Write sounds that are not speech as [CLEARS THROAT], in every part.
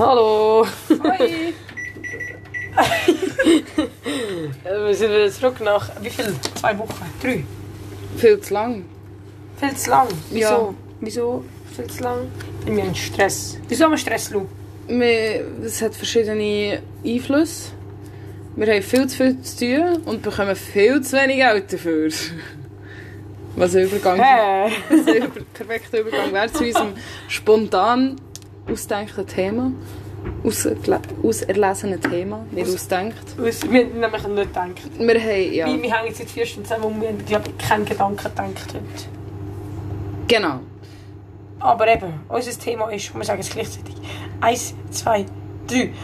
Hallo! Hi! [LAUGHS] Wir sind wieder zurück nach wie viel? Zwei Wochen? Drei? Viel zu lang. Viel zu lang. Wieso? Ja. Wieso viel zu lang? Weil wir haben Stress. Wieso haben wir Stress, Lu? Es hat verschiedene Einflüsse. Wir haben viel zu viel zu tun und bekommen viel zu wenig Geld dafür. [LAUGHS] Was ein Übergang Hä? was ein perfekter Übergang wäre zu unserem spontan ausgedachten Thema. Ausgle- Auserlesenen Thema, nicht Aus- ausdenkt. Was- Wir haben nämlich nicht gedacht. Wir haben, ja, Weil wir hängen seit vier Stunden zusammen und wir haben, glaube ich, keinen Gedanken gedacht heute. genau. Aber eben, unser Thema ist, wir sagen es gleichzeitig, eins, zwei, drei. [LAUGHS]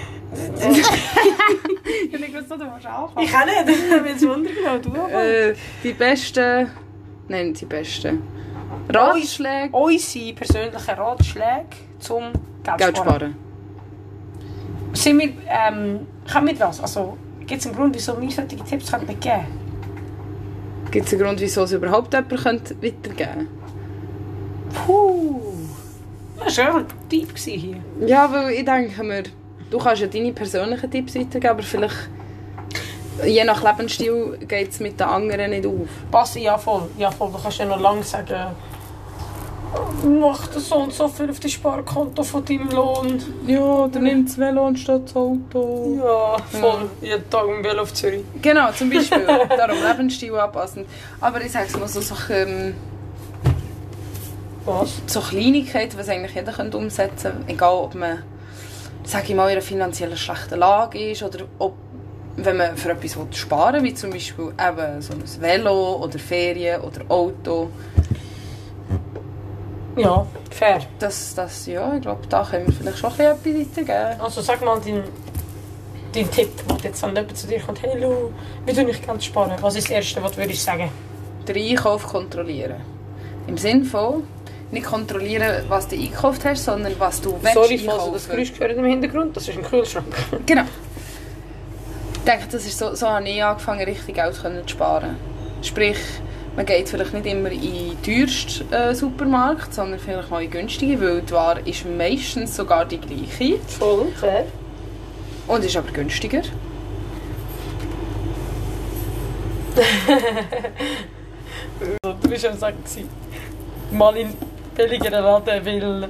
Ich habe nicht gewusst, du musst anfangen. Ich kann nicht, ich habe jetzt Wunder genommen. Du. Äh, die besten, nein, die besten Ratschläge, Unsere persönlichen Ratschläge zum Geld, Geld sparen. sparen. Sind wir, ähm, können wir das? Also, gibt es einen Grund, wieso wir solche Tipps geben Gibt es einen Grund, wieso es überhaupt jemand könnte weitergeben könnte? Puh. Das war ein Typ gewesen hier. Ja, weil ich denke mir, du kannst ja deine persönlichen Tipps weitergeben, aber vielleicht, je nach Lebensstil, geht es mit den anderen nicht auf. Passi, ja voll. Ja voll. Du kannst ja noch lange sagen, mach das so und so viel auf dein Sparkonto von deinem Lohn. Ja, oder nimm das Velo anstatt das Auto. Ja, voll. Jeden Tag im Velo auf Zürich. Genau, zum Beispiel. [LAUGHS] Darum Lebensstil anpassen. Aber ich sage es mal so, so, ähm, Was? so Kleinigkeiten, was eigentlich jeder könnte umsetzen könnte. Egal, ob man, sage ich mal, in einer finanziell schlechten Lage ist oder ob, wenn man für etwas sparen will, wie zum Beispiel eben so ein Velo oder Ferien oder Auto. Ja, fair. Das, das, ja, ich glaube, da können wir vielleicht schon ein bisschen etwas weitergeben. Also sag mal deinen dein Tipp, wenn jetzt wenn jemand zu dir kommt, hey Lu, wie tue ich Geld sparen? Was ist das Erste, was du würdest sagen? Den Einkauf kontrollieren. Im Sinne von, nicht kontrollieren, was du eingekauft hast, sondern was du willst Sorry, falls du das Geräusch gehört im Hintergrund, das ist ein Kühlschrank. [LAUGHS] Genau. Ich denke, das ist so, so habe ich angefangen, richtig Geld zu sparen. Sprich, man geht vielleicht nicht immer in den teuersten äh, Supermarkt, sondern vielleicht mal in günstige, weil die Ware ist meistens sogar die gleiche Voll, fair. und ist aber günstiger. Du bist am Sagen, gewesen, mal in billigeren Laden, weil...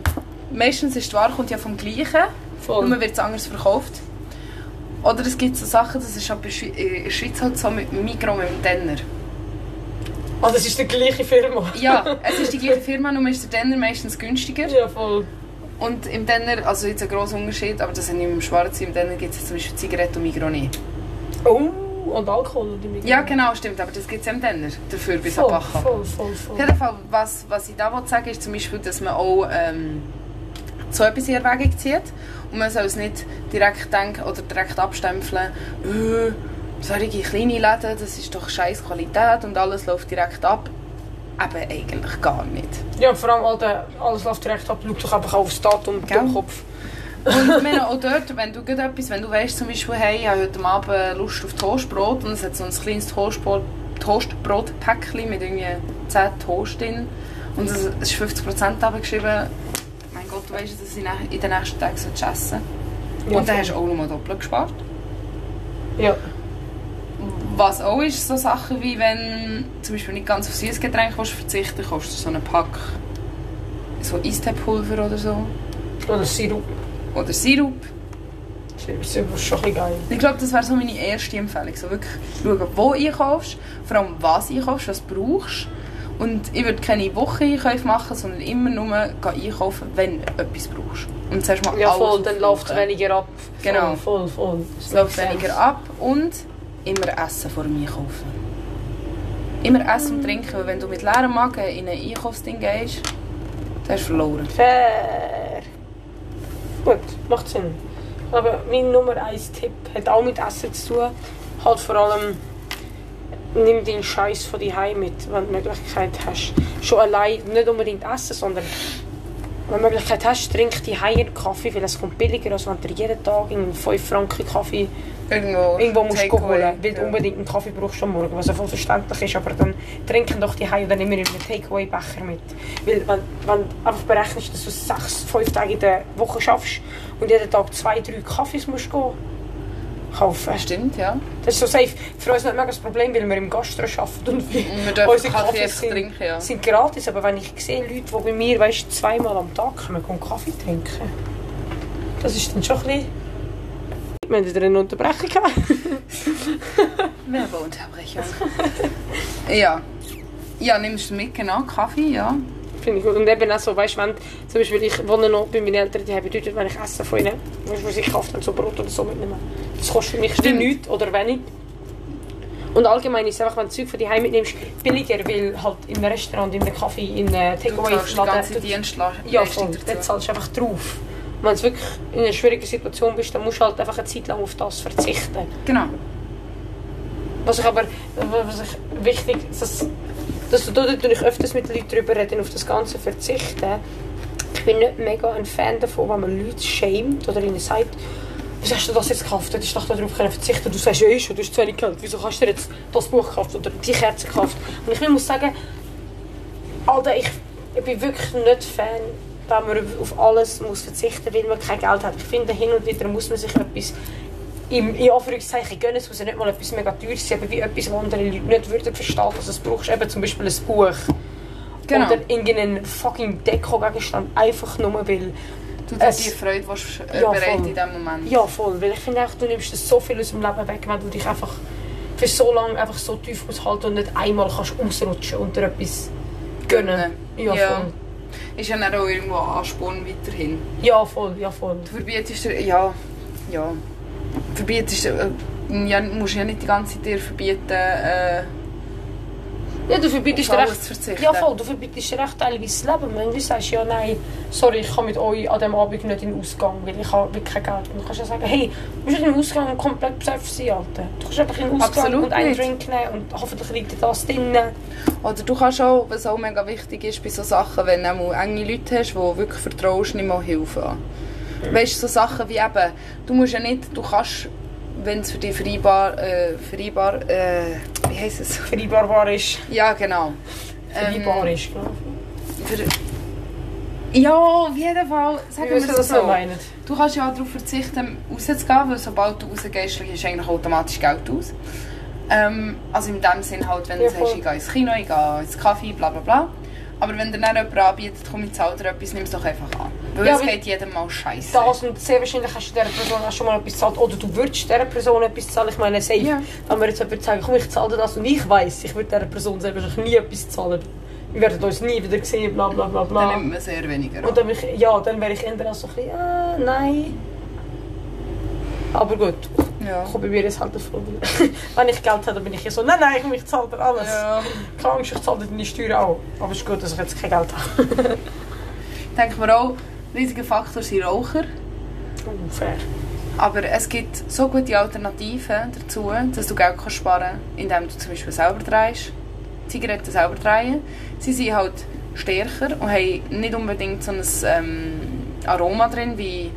Meistens ist die Ware kommt ja vom Gleichen, Voll. nur wird es anders verkauft. Oder es gibt so Sachen, das ist aber in Schwe- in der Schweiz halt so mit Mikro, mit dem Denner. Ah, das ist die gleiche Firma. Ja, [LAUGHS] es ist die gleiche Firma, nur ist der Denner meistens günstiger. Ja, voll. Und im Denner, also jetzt ein grosser Unterschied, aber das ist nicht im Schwarzen, im Denner gibt es zum Beispiel Zigaretten und Migros nicht. Oh, und Alkohol oder Mikro. Ja genau, stimmt, aber das gibt es im Denner, dafür bis voll, Abacha. voll, voll, Auf voll. jeden Fall, was, was ich da wollte sagen ist zum Beispiel, dass man auch ähm, so etwas in Erwägung zieht und man soll es nicht direkt denken oder direkt abstempeln, äh, solche kleine Läden, das ist doch scheiß Qualität und alles läuft direkt ab. Eben eigentlich gar nicht. Ja, vor allem Alter, alles läuft direkt ab. Schau doch einfach aufs Datum Gell? im Kopf. Und ich meine, [LAUGHS] auch dort, wenn du etwas, wenn du weißt zum Beispiel, hey, ich habe heute Abend Lust auf Toastbrot und es hat so ein kleines Toastbrot, Toastbrot-Päckchen mit irgendwie 10 Toast drin und es ist 50% abgeschrieben, mein Gott, du weißt, dass ich in den nächsten Tagen essen soll. Ja, und dann hast du auch nochmal doppelt gespart. Ja. Was auch ist, so Sachen wie wenn zum Beispiel nicht ganz auf süßes Getränk willst verzichten kaufst du so einen Pack so Eistee-Pulver oder so. Oder Sirup. Oder Sirup. Sirup ist schon geil. Ich glaube, das wäre so meine erste Empfehlung. So wirklich schauen, wo du einkaufst, vor allem was du einkaufst, was du brauchst. Und ich würde keine Woche-Einkäufe machen, sondern immer nur einkaufen, wenn du etwas brauchst. Und zuerst mal Ja, voll, dann läuft aufbrauchen. weniger ab. Genau. Voll, voll. Es läuft weniger ab und immer essen vor dem Einkaufen. Immer essen und trinken, weil wenn du mit leerem Magen in ein Einkaufsding gehst, dann hast du verloren. Fair. Gut, macht Sinn. Aber mein Nummer 1 Tipp hat auch mit Essen zu tun. Halt vor allem, nimm deinen Scheiß von die mit, wenn du die Möglichkeit hast. Schon allein, nicht unbedingt essen, sondern wenn du die Möglichkeit hast, trink die Higher Kaffee, weil es kommt billiger, als wenn du jeden Tag einen 5 Franken Kaffee Irgendwo, irgendwo musst holen, weil du ja. unbedingt einen Kaffee brauchst am Morgen, was ja voll verständlich ist, aber dann trinken doch die Higher dann immer in einen Takeaway-Becher mit. Weil wenn, wenn du einfach berechnest, dass du sechs, fünf Tage in der Woche schaffst und jeden Tag zwei, drei Kaffees musst gehen, kaufen. Stimmt, ja. Das ist so safe. Für uns nicht mega das Problem, weil wir im Gastro arbeiten und wir, Und wir unsere Kaffee einfach sind, trinken, ja. sind gratis. Aber wenn ich sehe Leute, die bei mir weißt, zweimal am Tag kommen und Kaffee trinken, das ist dann schon ein bisschen... Wir haben wieder eine Unterbrechung gehabt. [LAUGHS] Werbeunterbrechung. ja. Ja, nimmst du mit, genau, Kaffee, ja. Finde ich gut. Und eben auch so, weißt du, wenn zum Beispiel ich wohne noch bei meinen Eltern, die haben bedeutet, wenn ich Essen von ihnen, weißt du, was ich kaufe, dann so Brot oder so mitnehmen. Das kostet für mich Stimmt. nichts oder wenig. Und allgemein ist es einfach, wenn du Zeug von daheim mitnimmst, billiger, weil halt im Restaurant, in einem Kaffee, in einem Du zahlst die ganze Ja, voll. Dort zahlst du einfach drauf. Wenn du wirklich in einer schwierigen Situation bist, dann musst du halt einfach eine Zeit lang auf das verzichten. Genau. Was ich aber was ich wichtig dass, dass du da natürlich öfters mit Leuten darüber reden, auf das Ganze verzichten. Ich bin nicht mega ein Fan davon, wenn man Leute schämt oder ihnen sagt, wieso hast du das jetzt gekauft? Du hättest doch darauf verzichten Du sagst, ja, schon, du hast zu wenig Geld. Wieso hast du jetzt das Buch gekauft oder die Kerze gekauft? Und ich muss sagen, Alter, ich, ich bin wirklich nicht Fan, wenn man auf alles muss verzichten muss, weil man kein Geld hat. Ich finde, hin und wieder muss man sich etwas im, in Anführungszeichen gönnen. Es nicht mal etwas mega teures sein, aber wie etwas, was andere Leute nicht würden verstehen, dass es brauchst. Eben zum Beispiel ein Buch. Genau. Oder irgendeinen fucking Deko-Gegenstand, einfach nur weil... Du dir die Freude willst, äh, Ja, bereiten voll. in diesem Moment. Ja, voll. Weil ich finde auch, du nimmst das so viel aus dem Leben weg, wenn du dich einfach für so lange einfach so tief aushalten und nicht einmal kannst ausrutschen und dir etwas gönnen. Ja, Ja. voll. Ist ja dann auch irgendwo Ansporn weiterhin. Ja, voll, ja, voll. Du verbietest dir, ja, ja. Verbietest, äh, ja, musst ja nicht die ganze Zeit dir verbieten, äh, Ja, du verbietest dir alles echt... zu verzichten. Ja, voll, du verbietest dir echt teilweise das Leben. Wenn du sagst, ja, nein, sorry, ich kann mit euch an diesem Abend nicht in den Ausgang, weil ich habe wirklich kein Geld. Und du kannst ja sagen, hey, du musst nicht im Ausgang komplett besoffen sein, Alter. Du kannst einfach in den Ausgang Absolut und einen nicht. Drink nehmen und hoffentlich liegt dir das drin. Oder du kannst auch, was auch mega wichtig ist bei so Sachen, wenn du enge Leute hast, die du wirklich vertraust, nicht mal Hilfe an. Weißt du, so Sachen wie eben, du musst ja nicht, du kannst, wenn es für dich vereinbar, äh, vereinbar, äh, wie heisst es? Vereinbarbar ist. Ja, genau. Vereinbar Ähm, ist, glaube ich. Ja, auf jeden Fall. Sagen wir es so. meinen? Du kannst ja auch darauf verzichten, rauszugehen, weil sobald du rausgehst, ist eigentlich automatisch Geld aus. Ähm, also in dem Sinn halt, wenn Ja, du sagst, voll. ich gehe ins Kino, ich gehe ins Kaffee, bla bla bla. Aber wenn dir dann jemand anbietet, komm, ich zahle dir etwas, nimm es doch einfach an. Weil Ja, es geht jedem mal scheiße. Das und sehr wahrscheinlich hast du dieser Person auch schon mal etwas gezahlt. Oder du würdest dieser Person etwas zahlen. Ich meine, safe. Ja. Wenn wir jetzt jemand sagen, komm, ich zahle das und ich weiss, ich würde dieser Person selber nie etwas zahlen. Wir werden uns nie wieder sehen, bla bla bla bla. Dann nimmt man sehr weniger an. Und dann, ich, ja, dann wäre ich eher so ein bisschen, äh, nein. Aber gut, Ja. ich bei mir ist halt der Fall. [LAUGHS] Wenn ich Geld habe, dann bin ich ja so, nein, nein, komm, ich zahle dir alles. Ja. Keine Angst, ich zahle dir deine Steuern auch. Aber es ist gut, dass ich jetzt kein Geld habe. [LAUGHS] Denke mir auch, riesiger Faktor sind Raucher. Oh, fair. Aber es gibt so gute Alternativen dazu, dass du Geld kannst sparen kannst, indem du zum Beispiel selber drehst. Zigaretten selber drehen. Sie sind halt stärker und haben nicht unbedingt so ein ähm, Aroma drin wie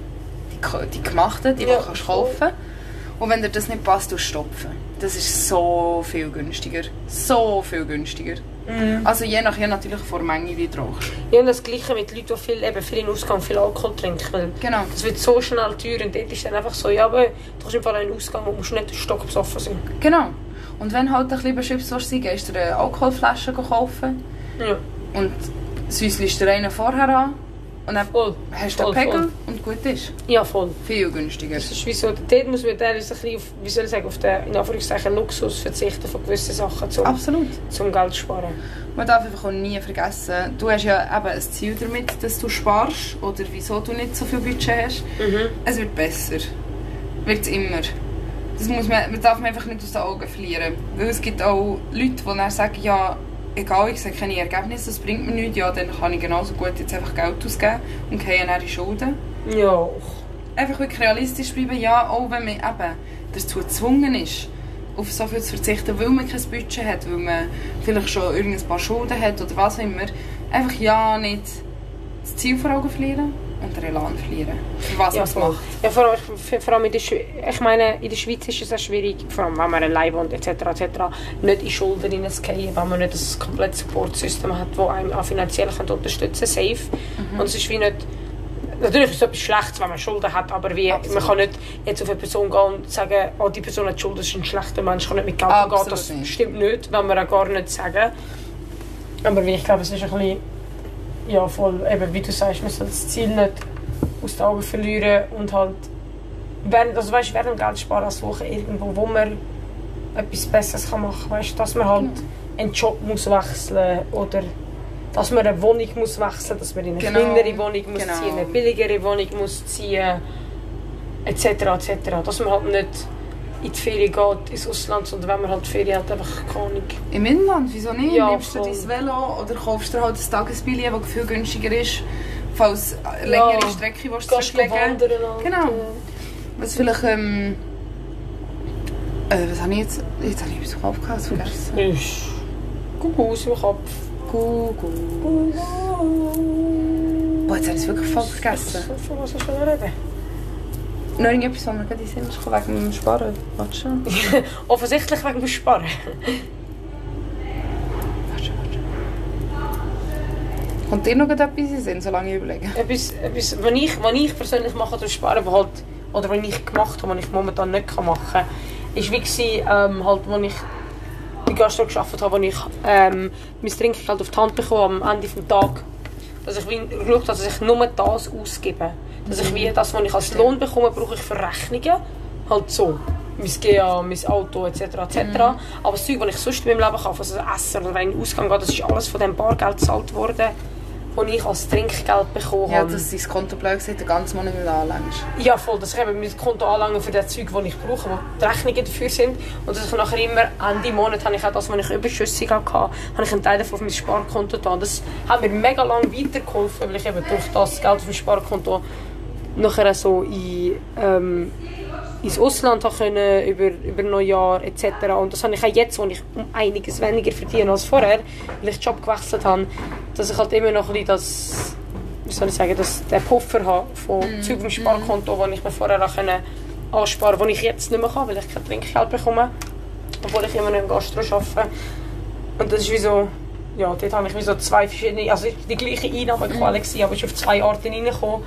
die, die gemachten, die, Ja, du kannst kaufen Und wenn dir das nicht passt, du stopfen. Das ist so viel günstiger. So viel günstiger. Mhm. Also je nach je natürlich vor Menge, wie du rauchst. Ja, und das Gleiche mit Leuten, die viel, eben viel in Ausgang viel Alkohol trinken. Weil Genau. das wird so schnell teuer und dort ist dann einfach so, ja, aber du kannst im Fall einen Ausgang und musst nicht stockbesoffen sein. Genau. Und wenn halt ein bisschen willst, sein, gehst du eine Alkoholflasche kaufen Ja, und säuselst dir einen vorher an und dann voll. hast du voll, Pegel voll. und gut ist. Ja, voll. Viel günstiger. Das ist wie so, dort muss man ein bisschen auf, wie soll ich sagen, auf den, in Anführungszeichen, Luxus verzichten von gewissen Sachen, zum, Absolut. zum Geld zu sparen. Man darf einfach auch nie vergessen, du hast ja eben ein Ziel damit, dass du sparst oder wieso du nicht so viel Budget hast. Mhm. Es wird besser. Wird es immer. Das muss man, man darf man einfach nicht aus den Augen verlieren. Weil es gibt auch Leute, die dann sagen, ja, egal, ich sehe keine Ergebnisse, das bringt mir nichts, ja, dann kann ich genauso gut jetzt einfach Geld ausgeben und gehe dann in Schulden. Ja. Einfach wirklich realistisch bleiben, ja, auch wenn man eben dazu gezwungen ist, auf so viel zu verzichten, weil man kein Budget hat, weil man vielleicht schon irgendein paar Schulden hat oder was immer. Einfach ja, nicht das Ziel vor Augen verlieren und den Elan verlieren. Für was Ja, man es voll. macht. Ja, vor, allem- vor allem in der Schweiz, ich meine, in der Schweiz ist es auch schwierig, vor allem wenn man allein wohnt etc. etc. nicht in Schulden hineinzugehen, wenn man nicht ein komplettes Supportsystem hat, das einem auch finanziell unterstützen kann, safe. Mhm. Und es ist wie nicht... Natürlich ist es etwas Schlechtes, wenn man Schulden hat, aber wie, man kann nicht jetzt auf eine Person gehen und sagen, oh, die Person hat Schulden, das ist ein schlechter Mensch, kann nicht mit Geld umgehen. Das stimmt nicht, wenn wir auch gar nicht sagen. Aber wie, ich glaube, es ist ein bisschen... Ja, voll, eben, wie du sagst, man soll das Ziel nicht aus den Augen verlieren und halt während, also weißt, während dem Geld sparen suchen irgendwo, wo man etwas Besseres kann machen kann. Weißt, dass man halt einen Job muss wechseln oder dass man eine Wohnung muss wechseln, dass man in eine Genau. kleinere Wohnung muss Genau. ziehen, eine billigere Wohnung muss ziehen, etc. etc. Dass man halt nicht in die Ferien geht, ins Ausland, sondern wenn man halt Ferien hat, einfach keine. Im Inland, wieso nicht? Ja, Nimmst du voll. dein Velo oder kaufst dir halt ein Tagesbillet, das viel günstiger ist, falls längere. Strecke willst, Gehst du zurücklegen wandern halt, Genau. äh, Was vielleicht, ähm... Äh, was habe ich jetzt... Jetzt habe ich etwas im Kopf gehabt, vergessen. Ist gut aus im Kopf. Google. Boah, jetzt habe ich es wirklich voll vergessen. Von was du schon reden? Noch irgendetwas, was mir gerade in den Sinn gekommen, wegen dem Sparen. Warte schon. [LAUGHS] Offensichtlich wegen dem Sparen. Kommt dir noch etwas in den Sinn, solange ich überlege? Etwas, etwas was, ich, was ich persönlich mache durch Sparen, halt, oder was ich gemacht habe, was ich momentan nicht machen kann, ist wie gewesen, ähm, halt, als ich bei Gastro gearbeitet habe, wo ich ähm, mein Trinkgeld auf die Hand bekomme am Ende des Tages. Dass ich wie geschaut habe, dass ich nur das ausgebe. Dass ich wie das, was ich als Lohn bekomme, brauche ich für Rechnungen. Halt so. Mein GA, mein Auto etc. etc. Aber das Zeug, das ich sonst in meinem Leben kaufe, also Essen oder wenn ich in den Ausgang gehe, das ist alles von dem Bargeld gezahlt worden, das ich als Trinkgeld bekommen Ja, habe. dass dein Konto blöd gesagt den ganzen Monat nicht anlängst. Ja, voll. Dass ich eben mein Konto anlange für das Zeug, das ich brauche, wo die Rechnungen dafür sind. Und dass ich nachher immer Ende Monat habe ich auch das, was ich überschüssig hatte, habe ich einen Teil davon auf mein Sparkonto getan. Das hat mir mega lange weitergeholfen, weil ich eben durch das Geld auf dem Sparkonto nachher so in, ähm, ins Ausland können, über, über Neujahr etc. Und das habe ich auch jetzt, wo ich um einiges weniger verdiene als vorher, weil ich den Job gewechselt habe, dass ich halt immer noch ein bisschen das wie soll ich sagen, dass der Puffer habe von Mhm. Zeug im Sparkonto, wo ich mir vorher auch können ansparen konnte, den ich jetzt nicht mehr kann, weil ich kein Trinkgeld bekomme, obwohl ich immer noch im Gastro arbeite. Und das ist wie so, ja, dort habe ich wie so zwei verschiedene, also die gleiche Einnahmequelle gewesen, aber ist auf zwei Arten reingekommen.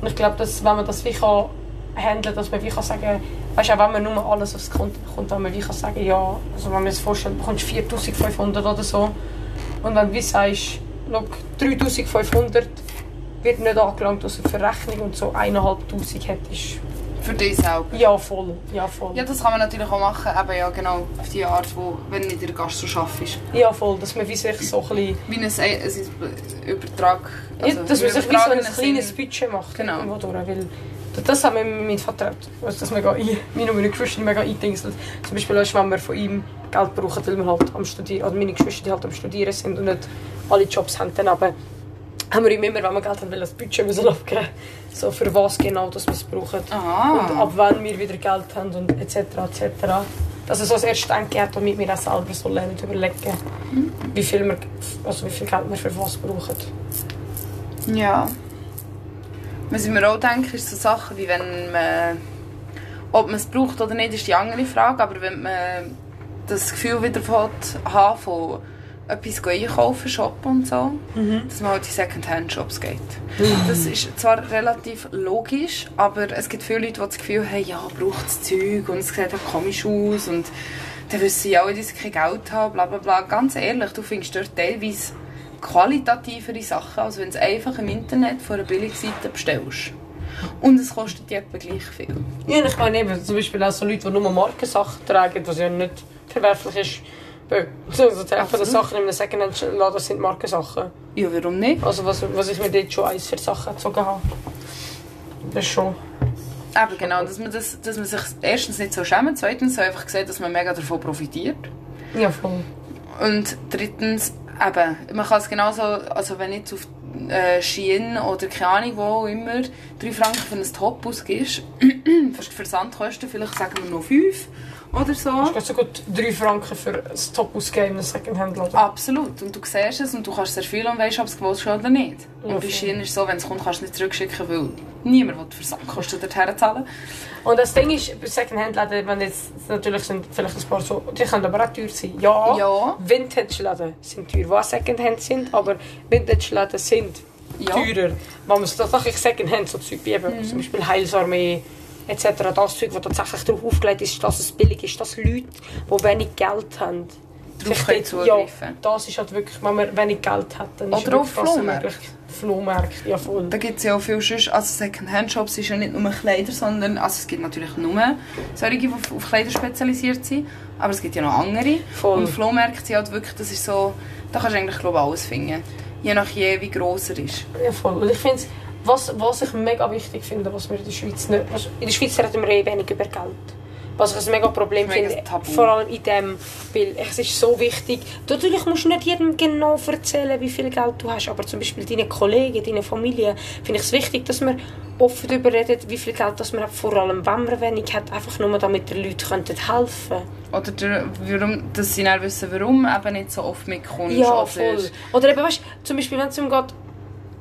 Und ich glaube, dass wenn man das wie kann handeln, dass man wie kann sagen, weißt du, auch wenn man nur alles aufs Konto bekommt, dass man wie kann sagen, ja, also wenn man sich vorstellt, du bekommst 4500 oder so und wenn du wie sagst, schau, 3500 wird nicht angelangt, außer für Rechnung und so 1500 hättest. Für dich selber. Ja, voll. Ja, voll. Ja, das kann man natürlich auch machen, eben ja genau auf die Art, wo, wenn du in der Gastro arbeitest. Ja, voll. Dass man wie sich so ein bisschen... Wie ein, ein Übertrag. ja, dass man sich wie so ein kleines Budget macht. Genau. durch, weil das hat mir mein Vater also das mega ein, meine und meine Geschwister mega eingedingselt. Zum Beispiel weißt, wenn wir von ihm Geld brauchen, weil wir halt am Studieren, also meine Geschwister die halt am Studieren sind und nicht alle Jobs haben, dann aber haben wir ihm immer, wenn wir Geld haben, das Budget müssen abgeben. So für was genau das wir es brauchen. Ah. Und ab wann wir wieder Geld haben und etc. etc. Dass er so das erste Denken hat, damit wir auch selber so lernen überlegen, wie, viel wir, also wie viel Geld wir für was brauchen. Ja. Was ich mir auch denke, ist so Sachen wie wenn man... Ob man es braucht oder nicht, ist die andere Frage. Aber wenn man das Gefühl wieder hat, haben von etwas einkaufen, shoppen und so, dass man halt in Secondhand-Shops geht. Das ist zwar relativ logisch, aber es gibt viele Leute, die das Gefühl haben, ja, braucht das Zeug und es sieht halt komisch aus und dann wissen sie auch, dass sie kein Geld haben, bla bla bla. Ganz ehrlich, du findest dort teilweise qualitativere Sachen, als wenn du es einfach im Internet von einer Billigseite bestellst. Und es kostet dir etwa gleich viel. Ja, ich meine eben, zum Beispiel auch so Leute, die nur Markensachen tragen, was ja nicht verwerflich ist. Bö. So, so die der Sachen in einem Secondhand-Laden sind Markensachen. Ja, warum nicht? Also was, was ich mir dort schon eins für Sachen gezogen habe. Das ist schon... Aber genau, dass man, das, dass man sich erstens nicht so schämt, zweitens so einfach sieht, dass man mega davon profitiert. Ja, voll. Und drittens, eben, man kann es genauso, also wenn jetzt auf äh, Shein oder keine Ahnung wo immer 3 Franken für ein Top ausgibst, [CLEARS THROAT] für Versandkosten vielleicht sagen wir noch 5 oder so. Du kannst so gut 3 Franken für ein Top ausgeben in einem Secondhand-Laden. Absolut. Und du siehst es und du kannst sehr viel und weißt, ob es gewollt ist oder nicht. Ja, und bei. Shein ist es so, wenn es kommt, kannst du es nicht zurückschicken, weil niemand will Versandkosten dorthin zahlen. Und das Ding ist, bei Secondhand-Läden, wenn jetzt natürlich sind vielleicht ein paar so, die können aber auch teuer sein. Ja, Ja. Vintage-Läden sind teuer, was Secondhand sind, aber Vintage-Läden sind Ja. teurer. Wenn man es tatsächlich Secondhand so Zeug wie eben, Mhm. zum Beispiel Heilsarmee etc., das Zeug, das tatsächlich darauf aufgelegt ist, dass es billig ist, dass Leute, die wenig Geld haben, Darauf können dort- ja, zugreifen. das ist halt wirklich, wenn man wenig Geld hat, dann ist Oder auf das möglich. Flohmärkte, ja voll. Da gibt es ja auch viel sonst, also Second-Hand-Shops ist ja nicht nur Kleider, sondern, also es gibt natürlich nur solche, die auf, auf Kleider spezialisiert sind, aber es gibt ja noch andere. Voll. Und Flohmärkte sind halt wirklich, das ist so, da kannst du eigentlich glaube ich, alles finden. Je nach je, wie gross er ist. Ja, voll. Und ich finde was, was ich mega wichtig finde, was wir in der Schweiz nicht... Was, in der Schweiz reden wir eh wenig über Geld. Was ich ein mega Problem Mega finde, Tabu. vor allem in dem, weil es ist so wichtig, natürlich musst du nicht jedem genau erzählen, wie viel Geld du hast, aber zum Beispiel deinen Kollegen, deiner Familie, finde ich es wichtig, dass man offen darüber redet, wie viel Geld das man hat, vor allem wenn man wenig hat, einfach nur damit die Leute helfen Oder der, warum, dass sie dann wissen, warum eben nicht so oft mitkommst. Ja, oder, voll. Oder eben, weißt, zum Beispiel, wenn es um geht,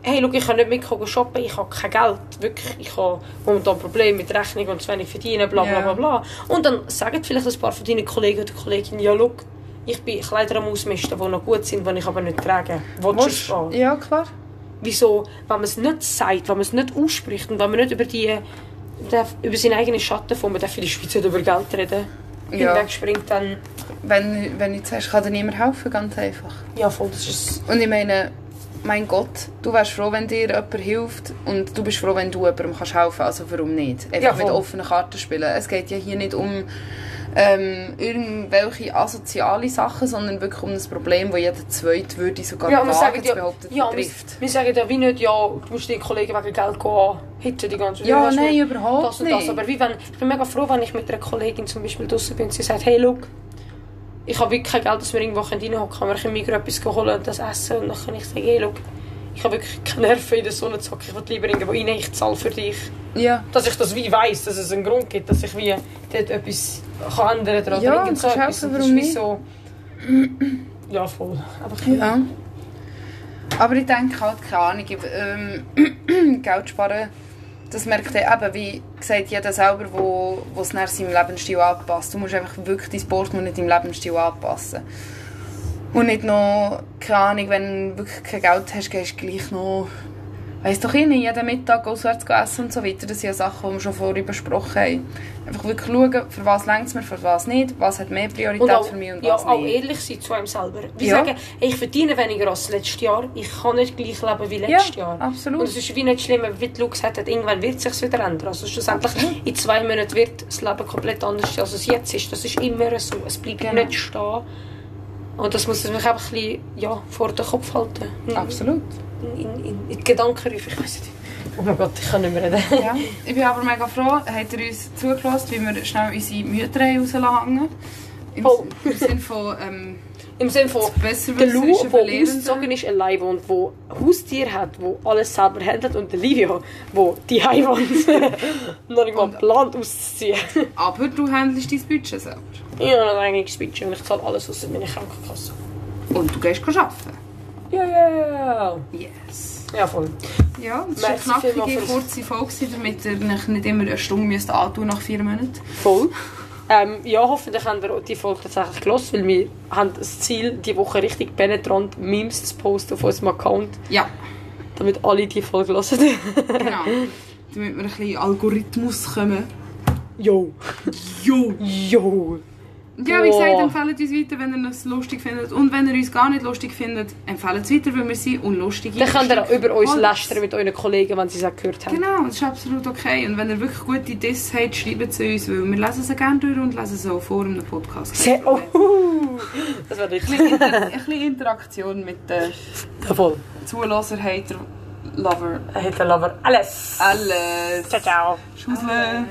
hey, schau, ich kann nicht mitkommen shoppen, ich habe kein Geld, wirklich, ich habe momentan Probleme mit Rechnung und zu wenig verdienen, bla bla bla bla. Und dann sagen vielleicht ein paar von deinen Kollegen oder Kolleginnen, ja, schau, ich bin Kleider am Ausmisten, die noch gut sind, die ich aber nicht trage. Willst du es? Ja, klar. Wieso, wenn man es nicht sagt, wenn man es nicht ausspricht und wenn man nicht über die über seinen eigenen Schatten von, man darf in der Schweiz nicht über Geld reden, Ja. hinweg springt, dann, Wenn, wenn du sagst, kann dir niemand helfen, ganz einfach. ja voll, das ist Und ich meine, mein Gott, du wärst froh, wenn dir jemand hilft und du bist froh, wenn du jemandem kannst helfen kannst. Also warum nicht? Einfach Ja, mit offenen Karten spielen. Es geht ja hier nicht um ähm, irgendwelche asoziale Sachen, sondern wirklich um ein Problem, das jeder Zweite würde sogar Ja, wir wagen ja, behaupten, ja wir, betrifft. wir sagen ja wie nicht, ja, du musst deinen Kollegen wegen Geld gehen, hitten die ganze Ja, weißt du, nein, überhaupt das und das. nicht. Aber wie wenn, ich bin mega froh, wenn ich mit einer Kollegin zum Beispiel draußen bin und sie sagt, hey, look, ich habe wirklich kein Geld, dass wir irgendwo reinhocken können, wir können mir etwas holen und das essen. Und dann kann ich sagen, hey, look, ich habe wirklich keine Nerven in der Sonne zu hocken, ich will lieber irgendwo rein, ich zahle für dich. Ja, Dass ich das wie weiss, dass es einen Grund gibt, dass ich wie dort etwas kann ändern kann oder Ja, irgend so etwas. helfen, warum nicht? So, ja, voll. Einfach ja. Aber ich denke halt, keine Ahnung, ich- ähm, [CLEARS THROAT] Geld sparen, das merkt er eben, wie gesagt, jeder selber, wo, wo es nach seinem Lebensstil anpasst. Du musst einfach wirklich dein Portemonnaie deinem Lebensstil anpassen. Und nicht noch, keine Ahnung, wenn du wirklich kein Geld hast, gehst du gleich noch, weiss doch ich nicht, jeden Mittag auswärts essen und so weiter. Das sind ja Sachen, die wir schon vorher besprochen haben. Einfach wirklich schauen, für was längt es mir, für was nicht, was hat mehr Priorität auch, für mich und ja, was auch nicht. ehrlich sein zu einem selber. Wie Ja. sagen, hey, ich verdiene weniger als letztes Jahr, ich kann nicht gleich leben wie letztes Ja, Jahr. absolut. Und es ist wie nicht schlimm, wie Lu gesagt hat, irgendwann wird es sich wieder ändern. Also schlussendlich, in zwei Monaten wird das Leben komplett anders sein, als es jetzt ist. Das ist immer so. Es bleibt Genau. nicht stehen. Und das muss man sich einfach ein bisschen ja, vor den Kopf halten. In, Absolut. In, in, in, in die Gedanken rufen. Ich weiß nicht. Oh mein Gott, ich kann nicht mehr reden. Ja, ich bin aber mega froh, habt ihr uns zugelassen, wie wir schnell unsere Mütter rauslassen. Im, Oh. Im Sinne von ähm, Im Sinne von, besser Der Lou, Überlebenden. ausgezogen ist, allein wohnt, der Haustier hat, der alles selber handelt und der Livio, der die wohnt. [LAUGHS] noch nicht mal plant auszuziehen. Aber du handelst dein Budget selber. ich habe ein eigenes Budget und ich zahle alles aus meiner Krankenkasse. Und du gehst arbeiten. Ja, ja, Yes. ja. voll. Ja, das war eine knackige, kurze Folge, damit ihr euch nicht immer eine Stunde müsst antun nach vier Monaten. Voll. Ähm, ja, hoffentlich haben wir die Folge tatsächlich gelesen, weil wir haben das Ziel, die Woche richtig penetrant Memes zu posten auf unserem Account, Ja, damit alle die Folge hören. genau. [LAUGHS] damit wir ein bisschen Algorithmus kommen. Jo. Jo! Jo. Ja, wie gesagt, empfehlt uns weiter, wenn ihr es lustig findet. Und wenn ihr uns gar nicht lustig findet, empfehlt es weiter, weil wir sind unlustige Dann könnt ihr über uns lästern mit euren Kollegen, wenn sie es gehört haben. Genau, das ist absolut okay. Und wenn ihr wirklich gute Diss habt, schreibt es uns, weil wir lesen sie gerne durch und lesen sie auch vor einem Podcast. Sehr, oh, das war Ein richtig. bisschen, Inter ein bisschen Interaktion mit den voll. Zuhörer, Hater, Lover. Hater Lover, alles. Alles. Ciao, ciao. Schussle.